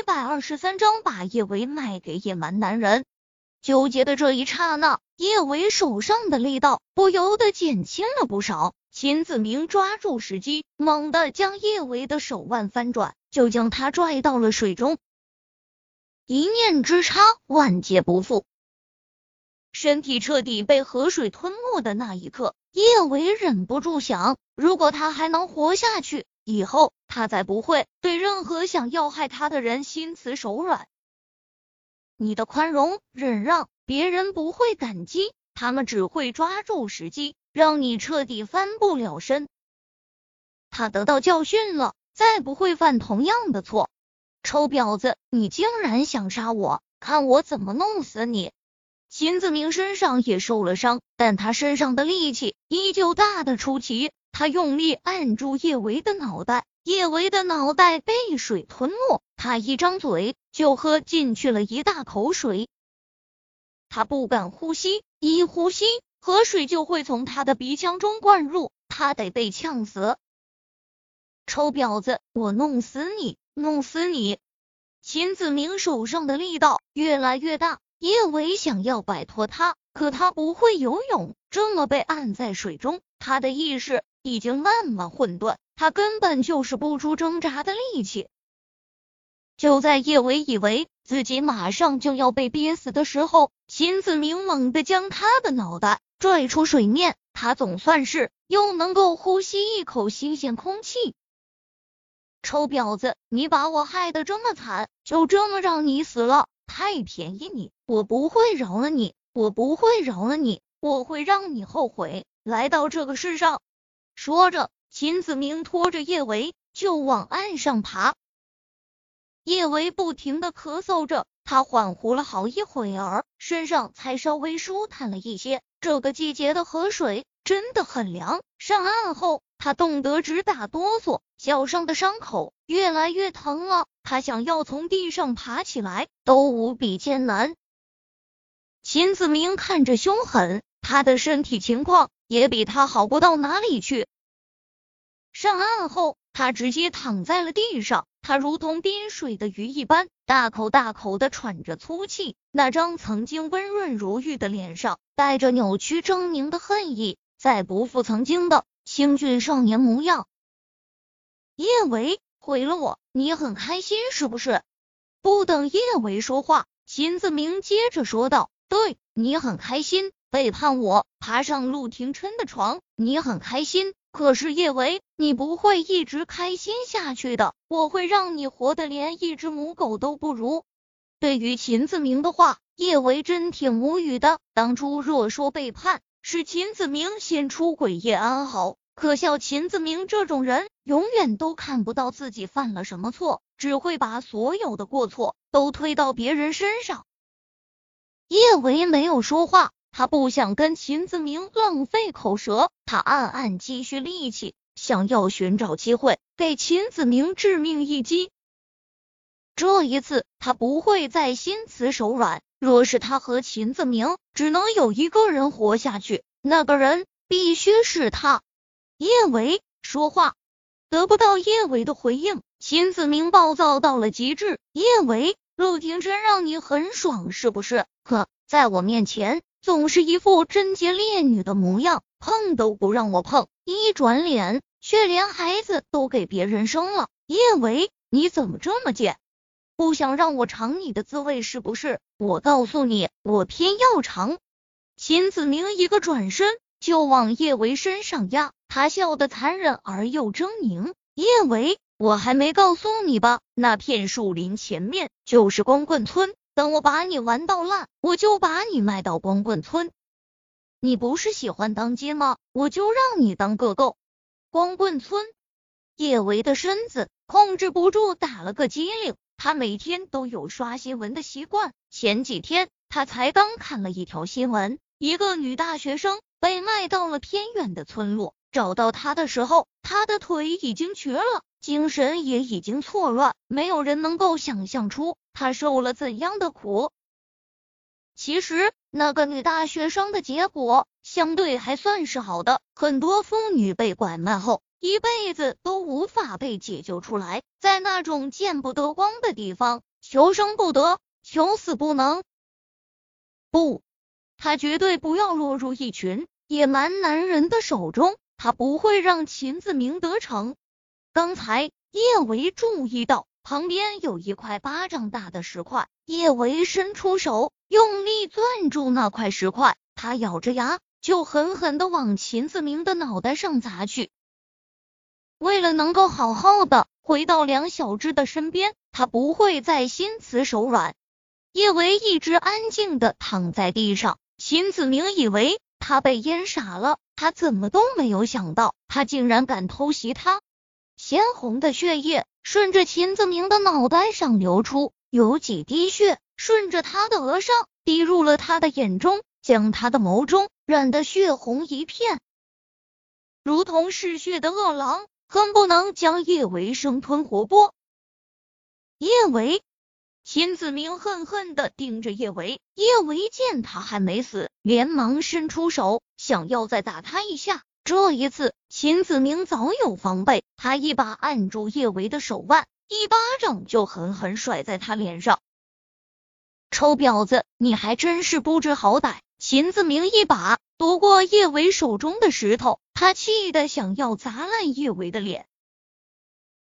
一百二十三章把叶维卖给野蛮男人。纠结的这一刹那，叶维手上的力道不由得减轻了不少。秦子明抓住时机，猛地将叶维的手腕翻转，就将他拽到了水中。一念之差，万劫不复。身体彻底被河水吞没的那一刻，叶维忍不住想：如果他还能活下去，以后他再不会对任何想要害他的人心慈手软。你的宽容、忍让，别人不会感激，他们只会抓住时机，让你彻底翻不了身。他得到教训了，再不会犯同样的错。臭婊子，你竟然想杀我，看我怎么弄死你！秦子明身上也受了伤，但他身上的力气依旧大的出奇。他用力按住叶维的脑袋，叶维的脑袋被水吞没，他一张嘴就喝进去了一大口水。他不敢呼吸，一呼吸，河水就会从他的鼻腔中灌入，他得被呛死。臭婊子，我弄死你，弄死你！秦子明手上的力道越来越大。叶维想要摆脱他，可他不会游泳，这么被按在水中，他的意识已经那么混沌，他根本就是不出挣扎的力气。就在叶维以为自己马上就要被憋死的时候，秦子明猛地将他的脑袋拽出水面，他总算是又能够呼吸一口新鲜空气。臭婊子，你把我害得这么惨，就这么让你死了？太便宜你，我不会饶了你，我不会饶了你，我会让你后悔来到这个世上。说着，秦子明拖着叶维就往岸上爬。叶维不停的咳嗽着，他缓呼了好一会儿，身上才稍微舒坦了一些。这个季节的河水真的很凉。上岸后，他冻得直打哆嗦，脚上的伤口越来越疼了。他想要从地上爬起来，都无比艰难。秦子明看着凶狠，他的身体情况也比他好不到哪里去。上岸后，他直接躺在了地上，他如同濒水的鱼一般，大口大口的喘着粗气。那张曾经温润如玉的脸上，带着扭曲狰狞的恨意，再不复曾经的清俊少年模样。叶维。毁了我，你很开心是不是？不等叶维说话，秦子明接着说道：“对你很开心，背叛我，爬上陆廷琛的床，你很开心。可是叶维，你不会一直开心下去的，我会让你活得连一只母狗都不如。”对于秦子明的话，叶维真挺无语的。当初若说背叛是秦子明先出轨叶安好。可笑秦子明这种人，永远都看不到自己犯了什么错，只会把所有的过错都推到别人身上。叶维没有说话，他不想跟秦子明浪费口舌，他暗暗积蓄力气，想要寻找机会给秦子明致命一击。这一次，他不会再心慈手软。若是他和秦子明只能有一个人活下去，那个人必须是他。叶伟说话得不到叶伟的回应，秦子明暴躁到了极致。叶伟，陆廷琛让你很爽是不是？可在我面前总是一副贞洁烈女的模样，碰都不让我碰，一转脸却连孩子都给别人生了。叶维，你怎么这么贱？不想让我尝你的滋味是不是？我告诉你，我偏要尝。秦子明一个转身就往叶维身上压。他笑得残忍而又狰狞。叶维，我还没告诉你吧？那片树林前面就是光棍村，等我把你玩到烂，我就把你卖到光棍村。你不是喜欢当街吗？我就让你当个够。光棍村，叶维的身子控制不住打了个激灵。他每天都有刷新闻的习惯，前几天他才刚看了一条新闻，一个女大学生被卖到了偏远的村落。找到他的时候，他的腿已经瘸了，精神也已经错乱。没有人能够想象出他受了怎样的苦。其实，那个女大学生的结果相对还算是好的。很多妇女被拐卖后，一辈子都无法被解救出来，在那种见不得光的地方求生不得，求死不能。不，他绝对不要落入一群野蛮男人的手中。他不会让秦子明得逞。刚才叶维注意到旁边有一块巴掌大的石块，叶维伸出手，用力攥住那块石块，他咬着牙，就狠狠的往秦子明的脑袋上砸去。为了能够好好的回到梁小芝的身边，他不会再心慈手软。叶维一直安静的躺在地上，秦子明以为他被淹傻了。他怎么都没有想到，他竟然敢偷袭他！鲜红的血液顺着秦子明的脑袋上流出，有几滴血顺着他的额上滴入了他的眼中，将他的眸中染得血红一片，如同嗜血的饿狼，恨不能将叶维生吞活剥。叶维。秦子明恨恨的盯着叶维，叶维见他还没死，连忙伸出手，想要再打他一下。这一次，秦子明早有防备，他一把按住叶维的手腕，一巴掌就狠狠甩在他脸上。臭婊子，你还真是不知好歹！秦子明一把夺过叶维手中的石头，他气得想要砸烂叶维的脸，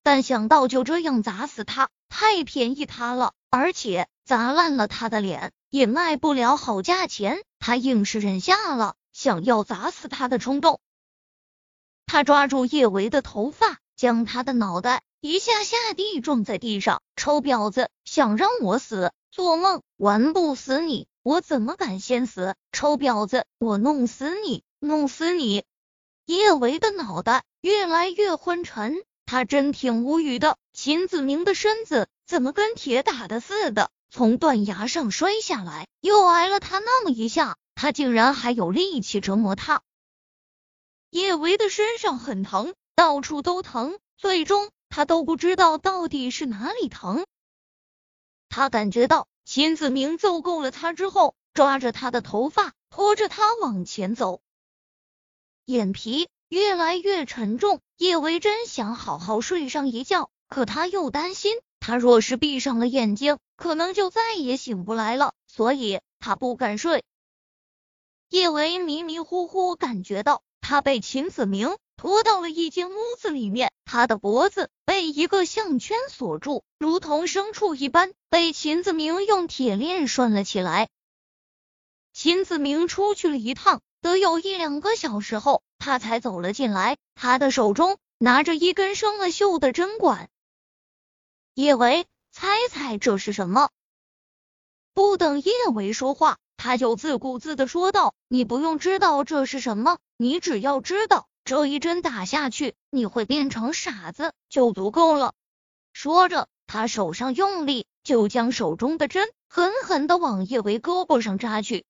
但想到就这样砸死他，太便宜他了。而且砸烂了他的脸也卖不了好价钱，他硬是忍下了想要砸死他的冲动。他抓住叶维的头发，将他的脑袋一下下地撞在地上。臭婊子，想让我死？做梦！玩不死你，我怎么敢先死？臭婊子，我弄死你，弄死你！叶维的脑袋越来越昏沉，他真挺无语的。秦子明的身子。怎么跟铁打的似的，从断崖上摔下来，又挨了他那么一下，他竟然还有力气折磨他。叶维的身上很疼，到处都疼，最终他都不知道到底是哪里疼。他感觉到秦子明揍够了他之后，抓着他的头发，拖着他往前走，眼皮越来越沉重。叶维真想好好睡上一觉，可他又担心。他若是闭上了眼睛，可能就再也醒不来了，所以他不敢睡。叶维迷迷糊糊感觉到，他被秦子明拖到了一间屋子里面，他的脖子被一个项圈锁住，如同牲畜一般，被秦子明用铁链拴了起来。秦子明出去了一趟，得有一两个小时后，他才走了进来，他的手中拿着一根生了锈的针管。叶维，猜猜这是什么？不等叶维说话，他就自顾自的说道：“你不用知道这是什么，你只要知道这一针打下去，你会变成傻子就足够了。”说着，他手上用力，就将手中的针狠狠的往叶维胳膊上扎去。